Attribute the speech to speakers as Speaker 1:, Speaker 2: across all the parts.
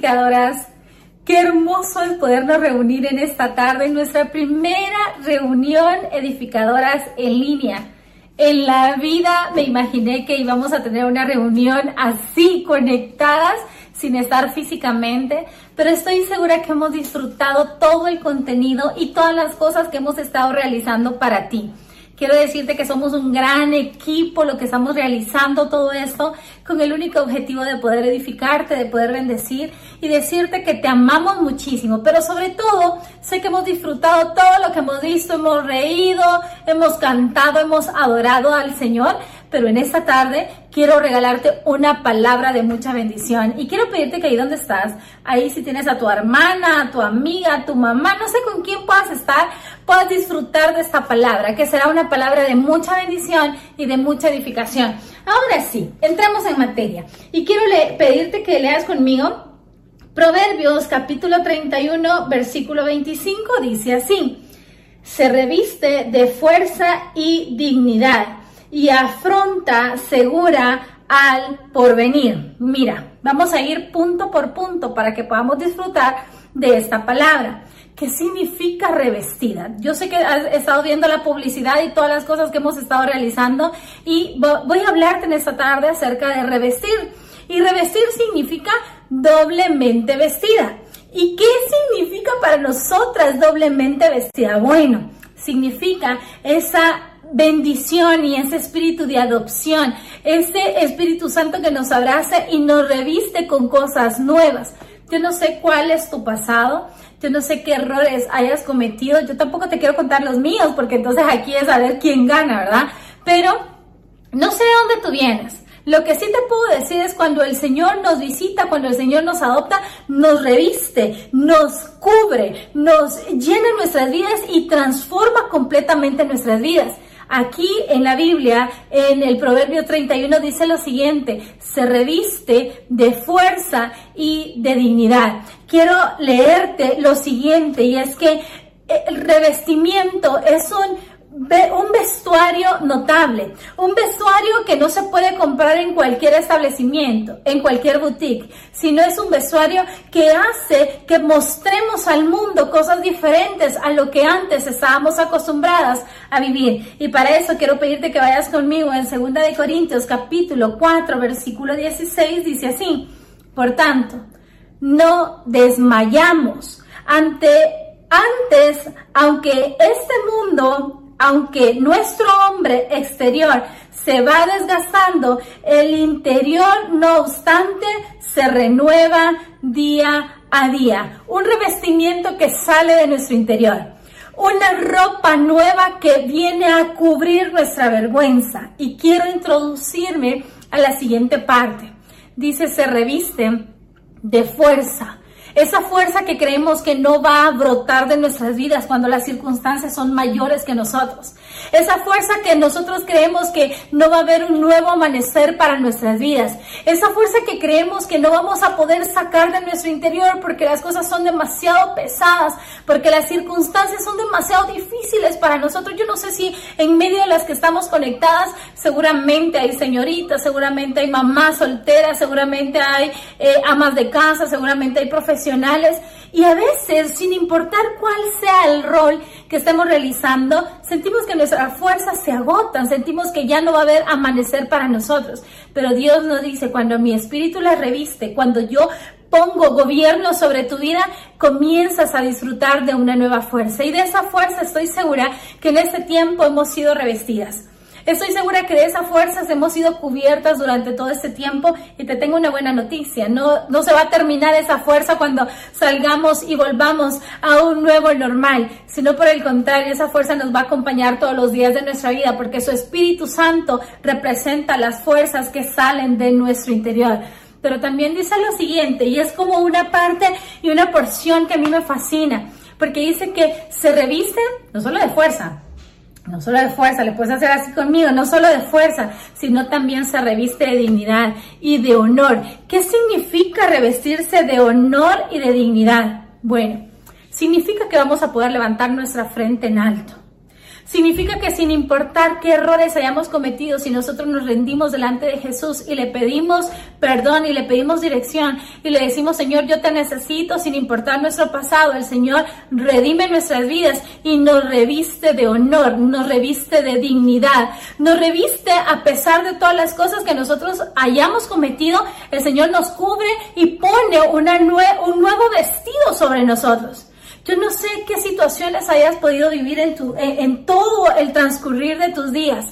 Speaker 1: edificadoras. Qué hermoso es podernos reunir en esta tarde, en nuestra primera reunión edificadoras en línea. En la vida me imaginé que íbamos a tener una reunión así, conectadas, sin estar físicamente, pero estoy segura que hemos disfrutado todo el contenido y todas las cosas que hemos estado realizando para ti. Quiero decirte que somos un gran equipo, lo que estamos realizando todo esto con el único objetivo de poder edificarte, de poder bendecir y decirte que te amamos muchísimo. Pero sobre todo, sé que hemos disfrutado todo lo que hemos visto, hemos reído, hemos cantado, hemos adorado al Señor. Pero en esta tarde quiero regalarte una palabra de mucha bendición. Y quiero pedirte que ahí donde estás, ahí si tienes a tu hermana, a tu amiga, a tu mamá, no sé con quién puedas estar, puedas disfrutar de esta palabra, que será una palabra de mucha bendición y de mucha edificación. Ahora sí, entramos en materia. Y quiero pedirte que leas conmigo Proverbios capítulo 31, versículo 25, dice así, se reviste de fuerza y dignidad y afronta segura al porvenir. Mira, vamos a ir punto por punto para que podamos disfrutar de esta palabra. ¿Qué significa revestida? Yo sé que has estado viendo la publicidad y todas las cosas que hemos estado realizando y voy a hablarte en esta tarde acerca de revestir. Y revestir significa doblemente vestida. ¿Y qué significa para nosotras doblemente vestida? Bueno, significa esa bendición y ese espíritu de adopción, ese Espíritu Santo que nos abraza y nos reviste con cosas nuevas. Yo no sé cuál es tu pasado, yo no sé qué errores hayas cometido, yo tampoco te quiero contar los míos, porque entonces aquí es a ver quién gana, ¿verdad? Pero no sé de dónde tú vienes. Lo que sí te puedo decir es cuando el Señor nos visita, cuando el Señor nos adopta, nos reviste, nos cubre, nos llena nuestras vidas y transforma completamente nuestras vidas. Aquí en la Biblia, en el Proverbio 31, dice lo siguiente, se reviste de fuerza y de dignidad. Quiero leerte lo siguiente y es que el revestimiento es un un vestuario notable, un vestuario que no se puede comprar en cualquier establecimiento, en cualquier boutique, sino es un vestuario que hace que mostremos al mundo cosas diferentes a lo que antes estábamos acostumbradas a vivir. Y para eso quiero pedirte que vayas conmigo en 2 de Corintios capítulo 4 versículo 16 dice así: Por tanto, no desmayamos ante antes, aunque este mundo aunque nuestro hombre exterior se va desgastando, el interior, no obstante, se renueva día a día. Un revestimiento que sale de nuestro interior. Una ropa nueva que viene a cubrir nuestra vergüenza. Y quiero introducirme a la siguiente parte. Dice, se reviste de fuerza esa fuerza que creemos que no va a brotar de nuestras vidas cuando las circunstancias son mayores que nosotros. Esa fuerza que nosotros creemos que no va a haber un nuevo amanecer para nuestras vidas. Esa fuerza que creemos que no vamos a poder sacar de nuestro interior porque las cosas son demasiado pesadas, porque las circunstancias son demasiado difíciles para nosotros. Yo no sé si en medio de las que estamos conectadas, seguramente hay señoritas, seguramente hay mamás solteras, seguramente hay eh, amas de casa, seguramente hay profesionales y a veces, sin importar cuál sea el rol que estemos realizando, sentimos que nuestras fuerzas se agotan, sentimos que ya no va a haber amanecer para nosotros. Pero Dios nos dice, cuando mi espíritu la reviste, cuando yo pongo gobierno sobre tu vida, comienzas a disfrutar de una nueva fuerza. Y de esa fuerza estoy segura que en este tiempo hemos sido revestidas. Estoy segura que de esas fuerzas hemos sido cubiertas durante todo este tiempo y te tengo una buena noticia. No, no se va a terminar esa fuerza cuando salgamos y volvamos a un nuevo normal, sino por el contrario, esa fuerza nos va a acompañar todos los días de nuestra vida porque su Espíritu Santo representa las fuerzas que salen de nuestro interior. Pero también dice lo siguiente, y es como una parte y una porción que a mí me fascina, porque dice que se reviste no solo de fuerza, no solo de fuerza, le puedes hacer así conmigo, no solo de fuerza, sino también se reviste de dignidad y de honor. ¿Qué significa revestirse de honor y de dignidad? Bueno, significa que vamos a poder levantar nuestra frente en alto. Significa que sin importar qué errores hayamos cometido, si nosotros nos rendimos delante de Jesús y le pedimos perdón y le pedimos dirección y le decimos, Señor, yo te necesito sin importar nuestro pasado, el Señor redime nuestras vidas y nos reviste de honor, nos reviste de dignidad, nos reviste a pesar de todas las cosas que nosotros hayamos cometido, el Señor nos cubre y pone una un nuevo vestido sobre nosotros. Yo no sé qué situaciones hayas podido vivir en, tu, en, todo el transcurrir de tus días,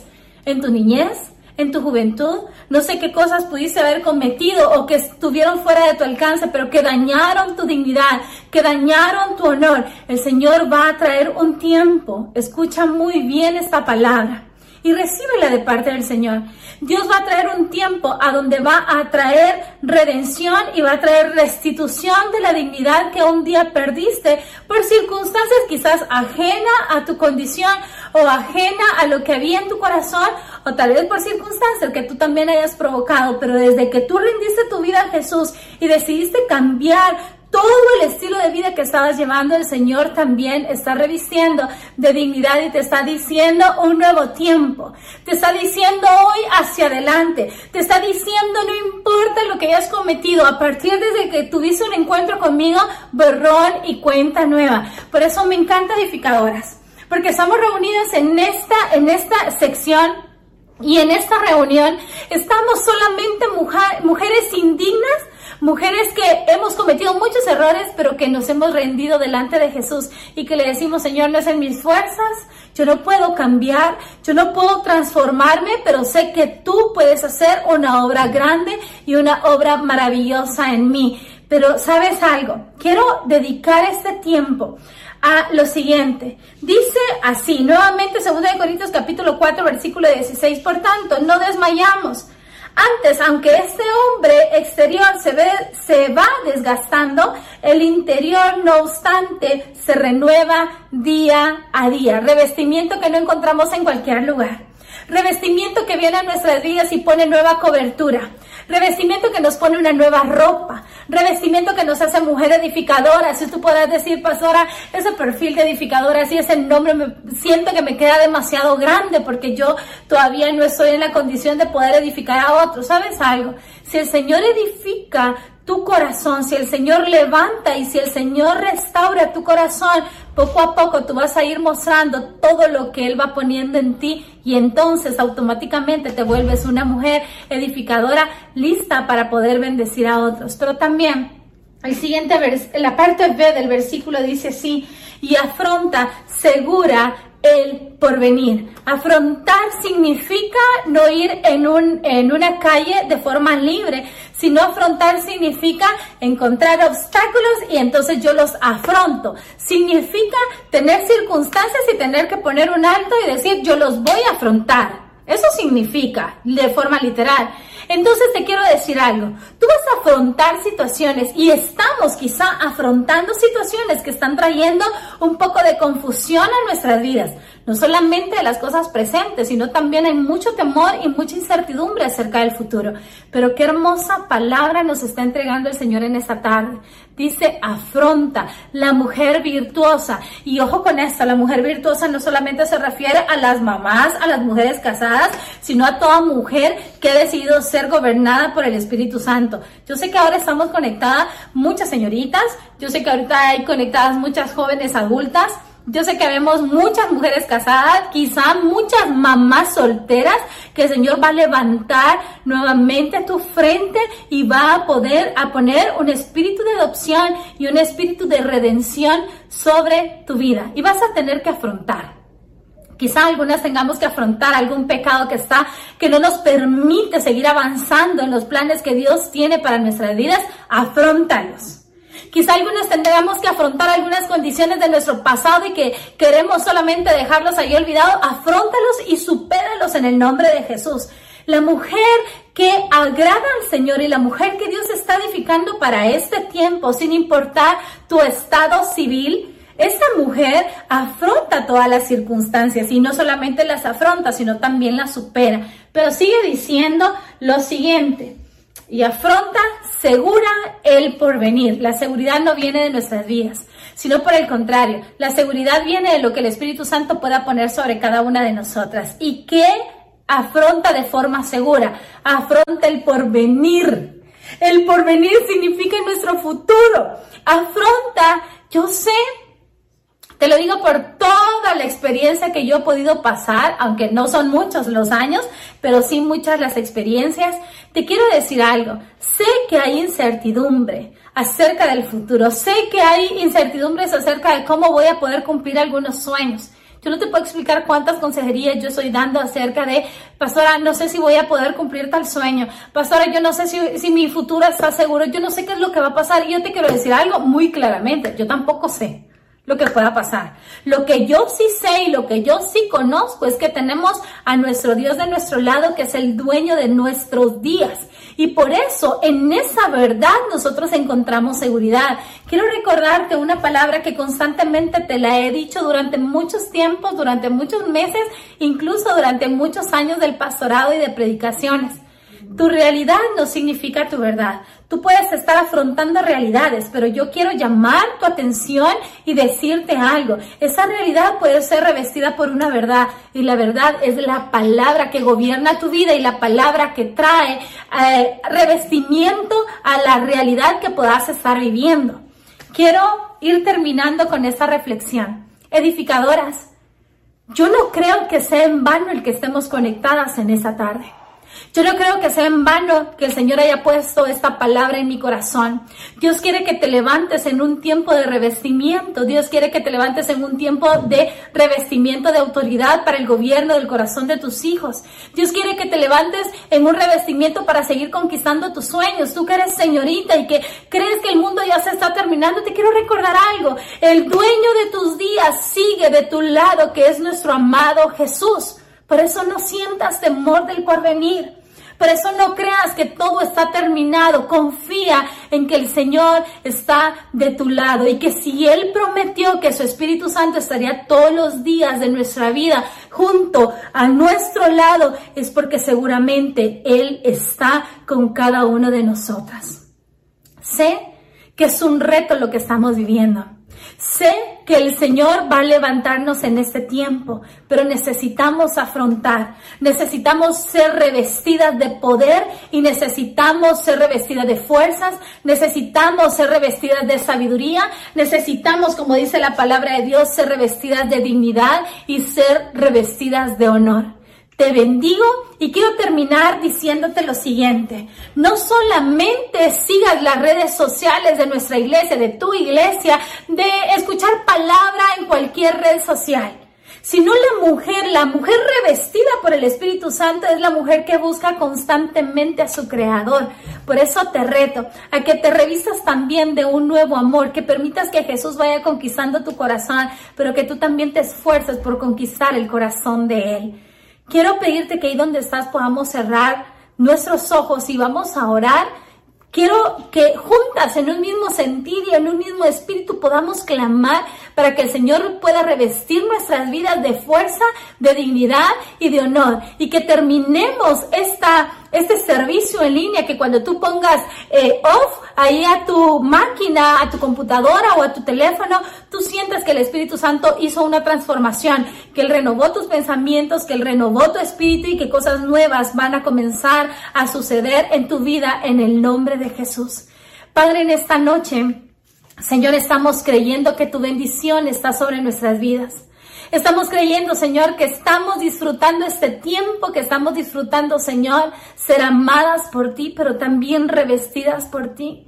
Speaker 1: en tu niñez, en tu juventud, no sé qué cosas pudiste haber cometido o que estuvieron fuera de tu alcance, pero que dañaron tu dignidad, que dañaron tu honor. El Señor va a traer un tiempo, escucha muy bien esta palabra y recíbela de parte del Señor. Dios va a traer un tiempo a donde va a traer redención y va a traer restitución de la dignidad que un día perdiste por circunstancias quizás ajena a tu condición o ajena a lo que había en tu corazón o tal vez por circunstancias que tú también hayas provocado, pero desde que tú rendiste tu vida a Jesús y decidiste cambiar todo el estilo de vida que estabas llevando, el Señor también está revistiendo de dignidad y te está diciendo un nuevo tiempo. Te está diciendo hoy hacia adelante. Te está diciendo no importa lo que hayas cometido. A partir desde que tuviste un encuentro conmigo, borrón y cuenta nueva. Por eso me encanta edificadoras. Porque estamos reunidas en esta, en esta sección y en esta reunión estamos solamente mujeres indignas Mujeres que hemos cometido muchos errores, pero que nos hemos rendido delante de Jesús y que le decimos, Señor, no es en mis fuerzas, yo no puedo cambiar, yo no puedo transformarme, pero sé que tú puedes hacer una obra grande y una obra maravillosa en mí. Pero sabes algo, quiero dedicar este tiempo a lo siguiente. Dice así, nuevamente 2 Corintios capítulo 4 versículo 16, por tanto, no desmayamos antes, aunque este hombre exterior se, ve, se va desgastando, el interior, no obstante, se renueva día a día. Revestimiento que no encontramos en cualquier lugar. Revestimiento que viene a nuestras vidas y pone nueva cobertura. Revestimiento que nos pone una nueva ropa. Revestimiento que nos hace mujer edificadora. Si tú puedas decir, pastora, ese perfil de edificadora, si ese nombre, me, siento que me queda demasiado grande porque yo todavía no estoy en la condición de poder edificar a otros. ¿Sabes algo? Si el Señor edifica tu corazón, si el Señor levanta y si el Señor restaura tu corazón, poco a poco tú vas a ir mostrando todo lo que Él va poniendo en ti y entonces automáticamente te vuelves una mujer edificadora lista para poder bendecir a otros. Pero también el siguiente vers la parte B del versículo dice así, y afronta segura el porvenir. Afrontar significa no ir en, un, en una calle de forma libre, sino afrontar significa encontrar obstáculos y entonces yo los afronto. Significa tener circunstancias y tener que poner un alto y decir yo los voy a afrontar. Eso significa de forma literal. Entonces te quiero decir algo. Tú vas a afrontar situaciones y estamos quizá afrontando situaciones que están trayendo un poco de confusión a nuestras vidas no solamente de las cosas presentes, sino también hay mucho temor y mucha incertidumbre acerca del futuro. Pero qué hermosa palabra nos está entregando el Señor en esta tarde. Dice, afronta la mujer virtuosa. Y ojo con esto, la mujer virtuosa no solamente se refiere a las mamás, a las mujeres casadas, sino a toda mujer que ha decidido ser gobernada por el Espíritu Santo. Yo sé que ahora estamos conectadas muchas señoritas, yo sé que ahorita hay conectadas muchas jóvenes adultas, yo sé que vemos muchas mujeres casadas, quizá muchas mamás solteras, que el Señor va a levantar nuevamente tu frente y va a poder a poner un espíritu de adopción y un espíritu de redención sobre tu vida. Y vas a tener que afrontar. Quizá algunas tengamos que afrontar algún pecado que está, que no nos permite seguir avanzando en los planes que Dios tiene para nuestras vidas. Afrontalos. Quizá algunos tendremos que afrontar algunas condiciones de nuestro pasado y que queremos solamente dejarlos ahí olvidados. Afrontalos y supéralos en el nombre de Jesús. La mujer que agrada al Señor y la mujer que Dios está edificando para este tiempo, sin importar tu estado civil, esa mujer afronta todas las circunstancias y no solamente las afronta, sino también las supera. Pero sigue diciendo lo siguiente. Y afronta segura el porvenir. La seguridad no viene de nuestras vidas, sino por el contrario, la seguridad viene de lo que el Espíritu Santo pueda poner sobre cada una de nosotras y que afronta de forma segura, afronta el porvenir. El porvenir significa nuestro futuro. Afronta, yo sé te lo digo por toda la experiencia que yo he podido pasar, aunque no son muchos los años, pero sí muchas las experiencias. Te quiero decir algo. Sé que hay incertidumbre acerca del futuro. Sé que hay incertidumbres acerca de cómo voy a poder cumplir algunos sueños. Yo no te puedo explicar cuántas consejerías yo estoy dando acerca de, pastora, no sé si voy a poder cumplir tal sueño. Pastora, yo no sé si, si mi futuro está seguro. Yo no sé qué es lo que va a pasar. Y yo te quiero decir algo muy claramente. Yo tampoco sé lo que pueda pasar. Lo que yo sí sé y lo que yo sí conozco es que tenemos a nuestro Dios de nuestro lado, que es el dueño de nuestros días. Y por eso en esa verdad nosotros encontramos seguridad. Quiero recordarte una palabra que constantemente te la he dicho durante muchos tiempos, durante muchos meses, incluso durante muchos años del pastorado y de predicaciones. Tu realidad no significa tu verdad. Tú puedes estar afrontando realidades, pero yo quiero llamar tu atención y decirte algo. Esa realidad puede ser revestida por una verdad y la verdad es la palabra que gobierna tu vida y la palabra que trae eh, revestimiento a la realidad que puedas estar viviendo. Quiero ir terminando con esta reflexión. Edificadoras, yo no creo que sea en vano el que estemos conectadas en esta tarde. Yo no creo que sea en vano que el Señor haya puesto esta palabra en mi corazón. Dios quiere que te levantes en un tiempo de revestimiento. Dios quiere que te levantes en un tiempo de revestimiento de autoridad para el gobierno del corazón de tus hijos. Dios quiere que te levantes en un revestimiento para seguir conquistando tus sueños. Tú que eres señorita y que crees que el mundo ya se está terminando, te quiero recordar algo. El dueño de tus días sigue de tu lado, que es nuestro amado Jesús. Por eso no sientas temor del porvenir. Por eso no creas que todo está terminado. Confía en que el Señor está de tu lado y que si Él prometió que su Espíritu Santo estaría todos los días de nuestra vida junto a nuestro lado, es porque seguramente Él está con cada uno de nosotras. Sé que es un reto lo que estamos viviendo. Sé que el Señor va a levantarnos en este tiempo, pero necesitamos afrontar, necesitamos ser revestidas de poder y necesitamos ser revestidas de fuerzas, necesitamos ser revestidas de sabiduría, necesitamos, como dice la palabra de Dios, ser revestidas de dignidad y ser revestidas de honor. Te bendigo y quiero terminar diciéndote lo siguiente. No solamente sigas las redes sociales de nuestra iglesia, de tu iglesia, de escuchar palabra en cualquier red social sino la mujer, la mujer revestida por el Espíritu Santo es la mujer que busca constantemente a su Creador. Por eso te reto a que te revisas también de un nuevo amor, que permitas que Jesús vaya conquistando tu corazón, pero que tú también te esfuerces por conquistar el corazón de Él. Quiero pedirte que ahí donde estás podamos cerrar nuestros ojos y vamos a orar. Quiero que juntas en un mismo sentido y en un mismo espíritu podamos clamar para que el Señor pueda revestir nuestras vidas de fuerza, de dignidad y de honor y que terminemos esta este servicio en línea que cuando tú pongas eh, off ahí a tu máquina, a tu computadora o a tu teléfono, tú sientes que el Espíritu Santo hizo una transformación, que Él renovó tus pensamientos, que Él renovó tu espíritu y que cosas nuevas van a comenzar a suceder en tu vida en el nombre de Jesús. Padre, en esta noche, Señor, estamos creyendo que tu bendición está sobre nuestras vidas. Estamos creyendo, Señor, que estamos disfrutando este tiempo, que estamos disfrutando, Señor, ser amadas por ti, pero también revestidas por ti.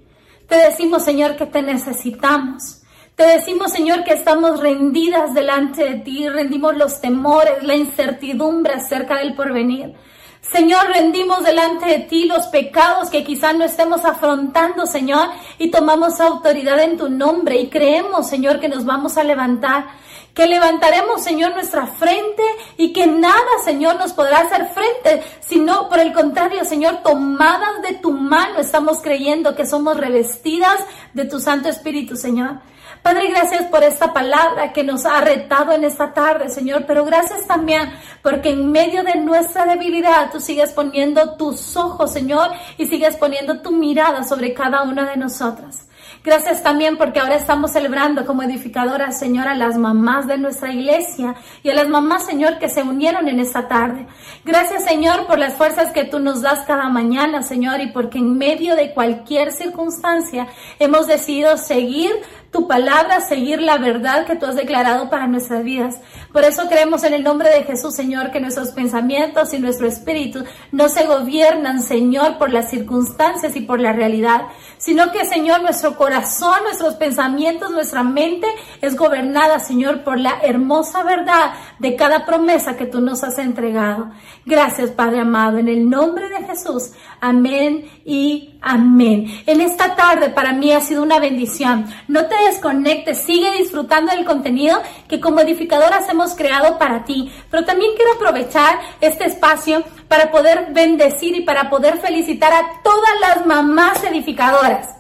Speaker 1: Te decimos, Señor, que te necesitamos. Te decimos, Señor, que estamos rendidas delante de ti, rendimos los temores, la incertidumbre acerca del porvenir. Señor, rendimos delante de ti los pecados que quizás no estemos afrontando, Señor, y tomamos autoridad en tu nombre y creemos, Señor, que nos vamos a levantar que levantaremos, Señor, nuestra frente y que nada, Señor, nos podrá hacer frente, sino por el contrario, Señor, tomadas de tu mano estamos creyendo que somos revestidas de tu Santo Espíritu, Señor. Padre, gracias por esta palabra que nos ha retado en esta tarde, Señor, pero gracias también porque en medio de nuestra debilidad tú sigues poniendo tus ojos, Señor, y sigues poniendo tu mirada sobre cada una de nosotras. Gracias también porque ahora estamos celebrando como edificadoras, Señor, a las mamás de nuestra iglesia y a las mamás, Señor, que se unieron en esta tarde. Gracias, Señor, por las fuerzas que tú nos das cada mañana, Señor, y porque en medio de cualquier circunstancia hemos decidido seguir tu palabra, seguir la verdad que tú has declarado para nuestras vidas. Por eso creemos en el nombre de Jesús, Señor, que nuestros pensamientos y nuestro espíritu no se gobiernan, Señor, por las circunstancias y por la realidad, sino que, Señor, nuestro corazón, nuestros pensamientos, nuestra mente es gobernada, Señor, por la hermosa verdad de cada promesa que tú nos has entregado. Gracias, Padre amado, en el nombre de Jesús. Amén y amén. En esta tarde para mí ha sido una bendición. No te desconectes, sigue disfrutando del contenido que como edificadoras hemos creado para ti. Pero también quiero aprovechar este espacio para poder bendecir y para poder felicitar a todas las mamás edificadoras.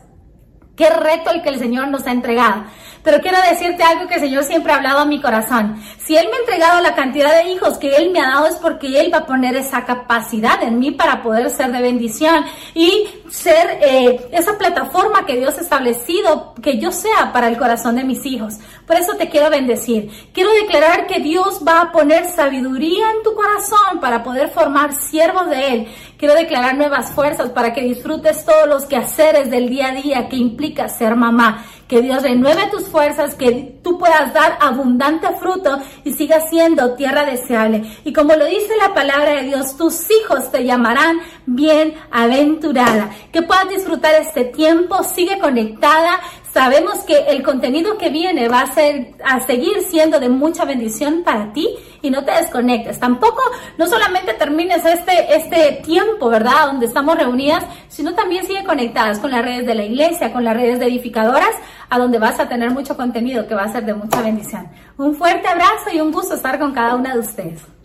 Speaker 1: Qué reto el que el Señor nos ha entregado. Pero quiero decirte algo que el Señor siempre ha hablado a mi corazón. Si Él me ha entregado la cantidad de hijos que Él me ha dado es porque Él va a poner esa capacidad en mí para poder ser de bendición y ser eh, esa plataforma que Dios ha establecido, que yo sea para el corazón de mis hijos. Por eso te quiero bendecir. Quiero declarar que Dios va a poner sabiduría en tu corazón para poder formar siervos de Él. Quiero declarar nuevas fuerzas para que disfrutes todos los quehaceres del día a día que implica ser mamá que Dios renueve tus fuerzas, que tú puedas dar abundante fruto y sigas siendo tierra deseable. Y como lo dice la palabra de Dios, tus hijos te llamarán bienaventurada. Que puedas disfrutar este tiempo, sigue conectada, Sabemos que el contenido que viene va a, ser, a seguir siendo de mucha bendición para ti y no te desconectes. Tampoco, no solamente termines este, este tiempo, ¿verdad? Donde estamos reunidas, sino también sigue conectadas con las redes de la iglesia, con las redes de edificadoras, a donde vas a tener mucho contenido que va a ser de mucha bendición. Un fuerte abrazo y un gusto estar con cada una de ustedes.